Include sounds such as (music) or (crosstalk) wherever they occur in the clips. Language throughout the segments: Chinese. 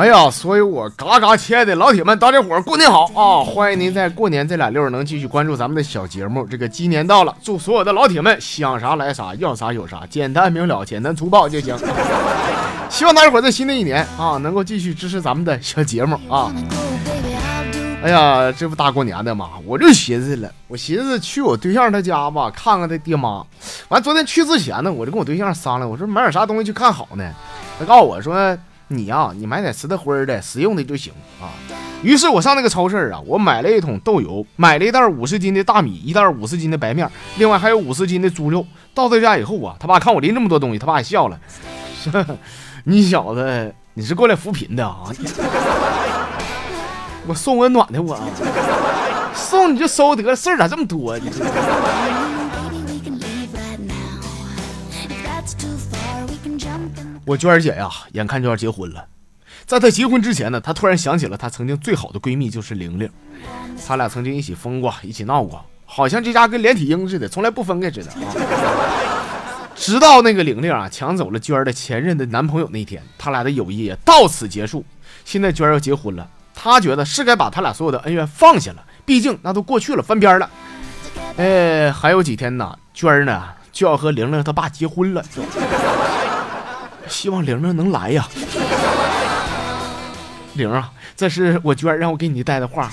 哎呀，所有我嘎嘎亲爱的老铁们，大家伙儿过年好啊！欢迎您在过年这俩六能继续关注咱们的小节目。这个鸡年到了，祝所有的老铁们想啥来啥，要啥有啥，简单明了，简单粗暴就行。(laughs) 希望大家伙在新的一年啊，能够继续支持咱们的小节目啊！哎呀，这不大过年的嘛，我就寻思了，我寻思去我对象他家吧，看看他爹妈。完，昨天去之前呢，我就跟我对象商量，我说买点啥东西去看好呢？他告诉我说。你呀，你买点吃的荤的、实用的就行啊。于是我上那个超市啊，我买了一桶豆油，买了一袋五十斤的大米，一袋五十斤的白面，另外还有五十斤的猪肉。到他家以后啊，他爸看我拎这么多东西，他爸也笑了，：“ (laughs) 你小子，你是过来扶贫的啊？(laughs) 我送温暖的我，送你就收得了，事儿咋这么多呢？”我娟儿姐呀，眼看就要结婚了，在她结婚之前呢，她突然想起了她曾经最好的闺蜜，就是玲玲。她俩曾经一起疯过，一起闹过，好像这家跟连体婴似的，从来不分开似的啊。直到那个玲玲啊抢走了娟儿的前任的男朋友那天，他俩的友谊也到此结束。现在娟儿要结婚了，她觉得是该把他俩所有的恩怨放下了，毕竟那都过去了，翻篇了。哎，还有几天呢，娟儿呢就要和玲玲她爸结婚了。希望玲玲能来呀，玲啊，这是我娟让我给你带的话，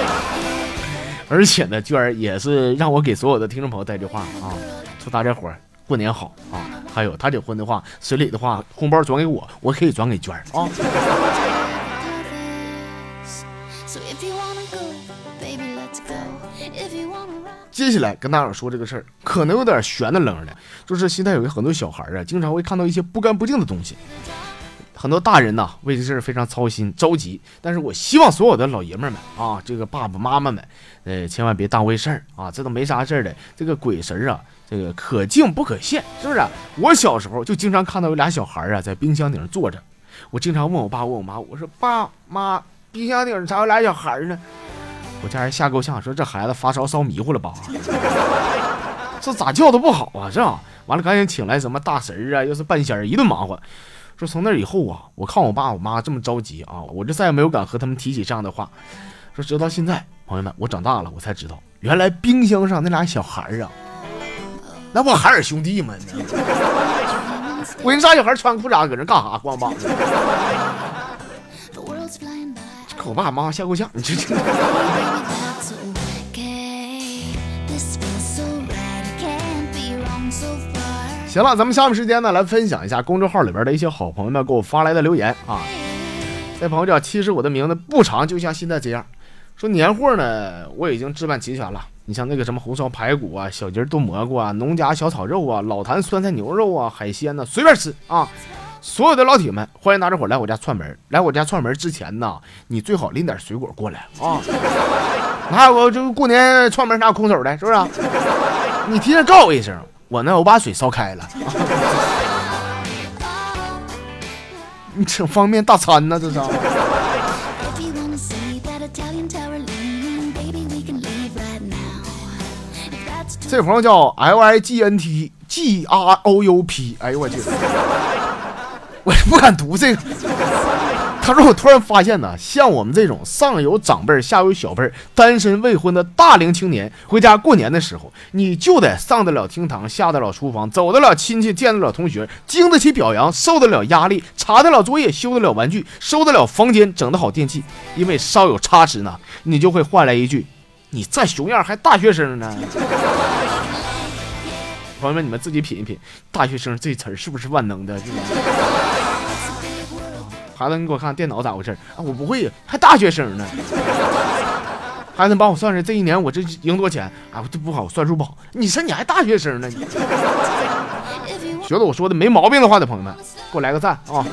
(laughs) 而且呢，娟儿也是让我给所有的听众朋友带句话啊，祝大家伙儿过年好啊！还有他结婚的话，随礼的话，红包转给我，我可以转给娟儿啊。接下来跟大伙说这个事儿，可能有点悬的冷的，就是现在有很多小孩啊，经常会看到一些不干不净的东西。很多大人呢为这事儿非常操心着急，但是我希望所有的老爷们们啊，这个爸爸妈妈们，呃，千万别当回事儿啊，这都没啥事儿的。这个鬼神啊，这个可敬不可信，是不是？我小时候就经常看到有俩小孩啊在冰箱顶上坐着，我经常问我爸问我妈，我说爸妈，冰箱顶上咋有俩小孩呢？我家人吓够呛，说这孩子发烧烧迷糊了吧？(laughs) 这咋叫都不好啊！这完了，赶紧请来什么大神啊，又是半仙儿，一顿忙活。说从那以后啊，我看我爸我妈这么着急啊，我就再也没有敢和他们提起这样的话。说直到现在，朋友们，我长大了，我才知道，原来冰箱上那俩小孩啊，那不海尔兄弟吗？(laughs) 我人仨小孩穿裤衩搁那干啥？光膀子我爸妈吓够呛，你这这。行了，咱们下面时间呢，来分享一下公众号里边的一些好朋友们给我发来的留言啊。这朋友叫，其实我的名字不长，就像现在这样。说年货呢，我已经置办齐全了。你像那个什么红烧排骨啊、小鸡炖蘑菇啊、农家小炒肉啊、老坛酸菜牛肉啊、海鲜呢，随便吃啊。所有的老铁们，欢迎大家伙来我家串门。来我家串门之前呢，你最好拎点水果过来啊。哪有个就过年串门哪有空手的，是不是？你提前告诉我一声，我呢我把水烧开了。你挺方便大餐呢，这是。这朋友叫 L I G N T G R O U P，哎呦我去。我不敢读这个。他说：“我突然发现呢，像我们这种上有长辈下有小辈单身未婚的大龄青年，回家过年的时候，你就得上得了厅堂，下得了厨房，走得了亲戚，见得了同学，经得起表扬，受得了压力，查得了作业，修得了玩具，收得了房间，整得好电器。因为稍有差池呢，你就会换来一句：你再熊样还大学生呢。”朋友们，你们自己品一品，“大学生”这词儿是不是万能的？孩子，你给我看看电脑咋回事啊？我不会，还大学生呢。孩子，帮我算算这一年我这赢多少钱啊？这不好，算数不好。你说你还大学生呢？你觉得我说的没毛病的话的朋友们，给我来个赞啊！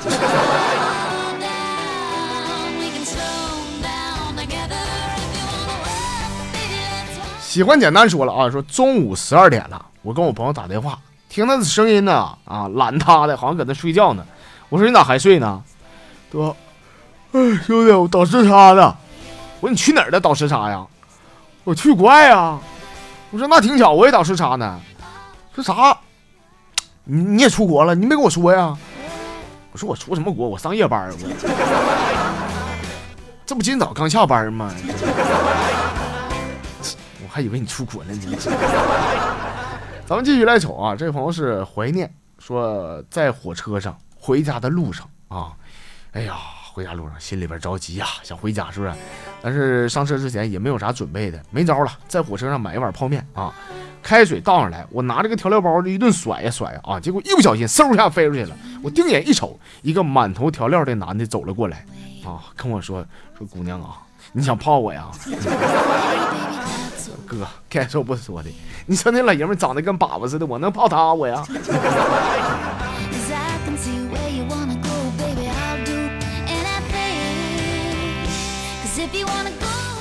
喜欢简单说了啊，说中午十二点了。我跟我朋友打电话，听他的声音呢，啊，懒他的，好像搁那睡觉呢。我说你咋还睡呢？哥，哎，兄弟，我倒时差呢。我说你去哪儿了？倒时差呀？我去国外啊。我说那挺巧，我也倒时差呢。说啥？你你也出国了？你没跟我说呀？我说我出什么国？我上夜班我。这不今早刚下班吗？(laughs) 我还以为你出国了呢。咱们继续来瞅啊，这位朋友是怀念，说在火车上回家的路上啊，哎呀，回家路上心里边着急呀，想回家是不是？但是上车之前也没有啥准备的，没招了，在火车上买一碗泡面啊，开水倒上来，我拿这个调料包就一顿甩呀甩呀啊，结果一不小心嗖一下飞出去了。我定眼一瞅，一个满头调料的男的走了过来。啊，跟我说说姑娘啊，你想泡我呀？(laughs) 哥，(laughs) 该说不说的，你说那老爷们长得跟粑粑似的，我能泡他我呀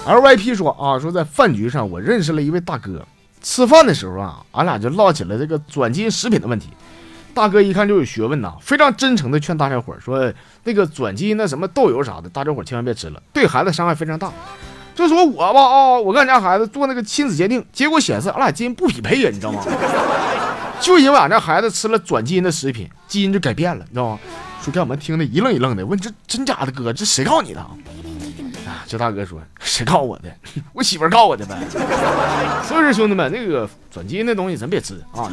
？LYP 说啊，说在饭局上我认识了一位大哥，吃饭的时候啊，俺俩就唠起了这个转基因食品的问题。大哥一看就有学问呐，非常真诚的劝大家伙说：“那个转基因那什么豆油啥的，大家伙千万别吃了，对孩子伤害非常大。”就说我吧啊，我跟俺家孩子做那个亲子鉴定，结果显示俺俩基因不匹配呀，你知道吗？(laughs) 就因为俺家孩子吃了转基因的食品，基因就改变了，你知道吗？说给我们听的一愣一愣的，问这真假的哥，这谁告你的？(laughs) 啊这大哥说：“谁告我的？(laughs) 我媳妇告我的呗。”所以说，兄弟们，那个转基因的东西咱别吃啊！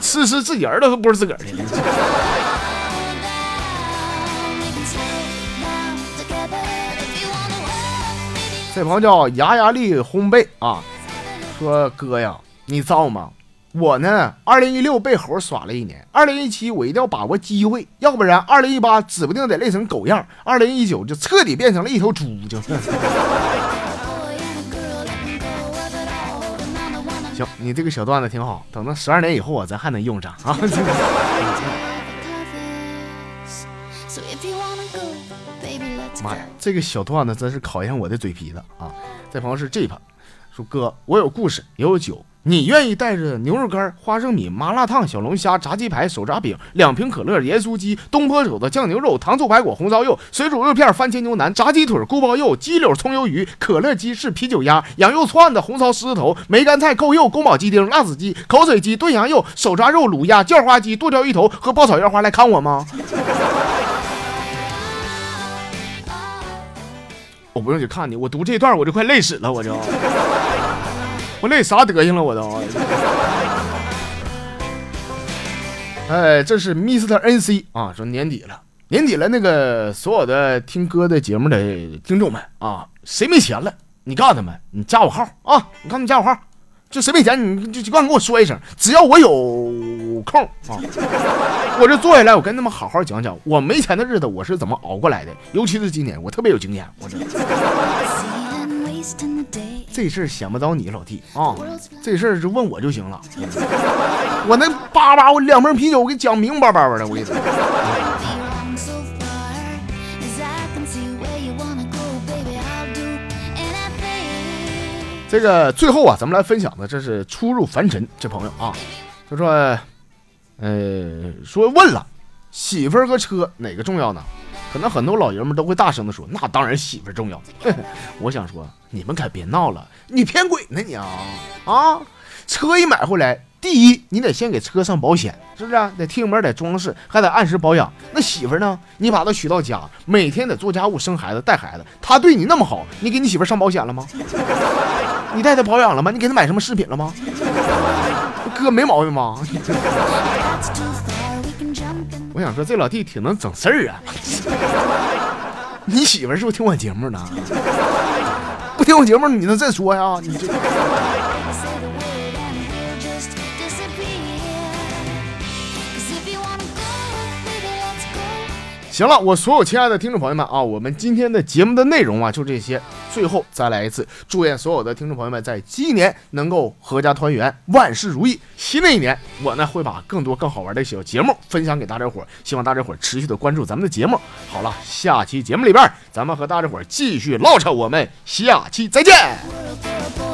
吃吃自己儿子都不是自个儿的。这朋友叫牙牙力烘焙啊，说哥呀，你造吗？我呢，二零一六被猴耍了一年，二零一七我一定要把握机会，要不然二零一八指不定得累成狗样，二零一九就彻底变成了一头猪。就是 (laughs) 行，你这个小段子挺好，等到十二年以后啊，咱还能用上啊。(laughs) 妈呀，这个小段子真是考验我的嘴皮子啊！这朋友是 Jeep，说哥，我有故事，也有酒。你愿意带着牛肉干、花生米、麻辣烫、小龙虾、炸鸡排、手抓饼、两瓶可乐、盐酥鸡、东坡肘子、酱牛肉、糖醋排骨、红烧肉、水煮肉片、番茄牛腩、炸鸡腿、锅包肉、鸡柳葱油鱼、可乐鸡翅、啤酒鸭、羊肉串子、红烧狮子头、梅干菜扣肉、宫保鸡丁、辣子鸡、口水鸡、炖羊肉、手抓肉、卤鸭、叫花鸡、剁椒鱼头和爆炒腰花来看我吗？我不用去看你，我读这段我就快累死了，我就。我累啥德行了，我都。哎，这是 Mr. N C 啊，说年底了，年底了，那个所有的听歌的节目的听众们啊，谁没钱了，你告诉他们，你加我号啊，你看你加我号，就谁没钱，你就就赶紧跟我说一声，只要我有有空啊，我这坐下来，我跟他们好好讲讲我没钱的日子我是怎么熬过来的，尤其是今年，我特别有经验，我这。这事儿想不着你老弟啊，这事儿就问我就行了。我那叭叭，我两瓶啤酒，我给你讲明白白的，我跟你说。这个最后啊，咱们来分享的，这是初入凡尘这朋友啊，他说，呃，说问了，媳妇儿和车哪个重要呢？可能很多老爷们都会大声的说：“那当然媳妇儿重要。(laughs) ”我想说，你们可别闹了，你骗鬼呢你啊！啊，车一买回来，第一你得先给车上保险，是不是？得贴门，得装饰，还得按时保养。那媳妇儿呢？你把她娶到家，每天得做家务、生孩子、带孩子，她对你那么好，你给你媳妇上保险了吗？(laughs) 你带她保养了吗？你给她买什么饰品了吗？哥没毛病吧？(laughs) 我想说，这老弟挺能整事儿啊！你媳妇是不是听我节目呢？不听我节目，你能再说呀？你这。(laughs) 行了，我所有亲爱的听众朋友们啊，我们今天的节目的内容啊就这些。最后再来一次，祝愿所有的听众朋友们在今年能够阖家团圆，万事如意。新的一年，我呢会把更多更好玩的小节目分享给大家伙，希望大家伙持续的关注咱们的节目。好了，下期节目里边，咱们和大家伙继续唠扯，我们下期再见。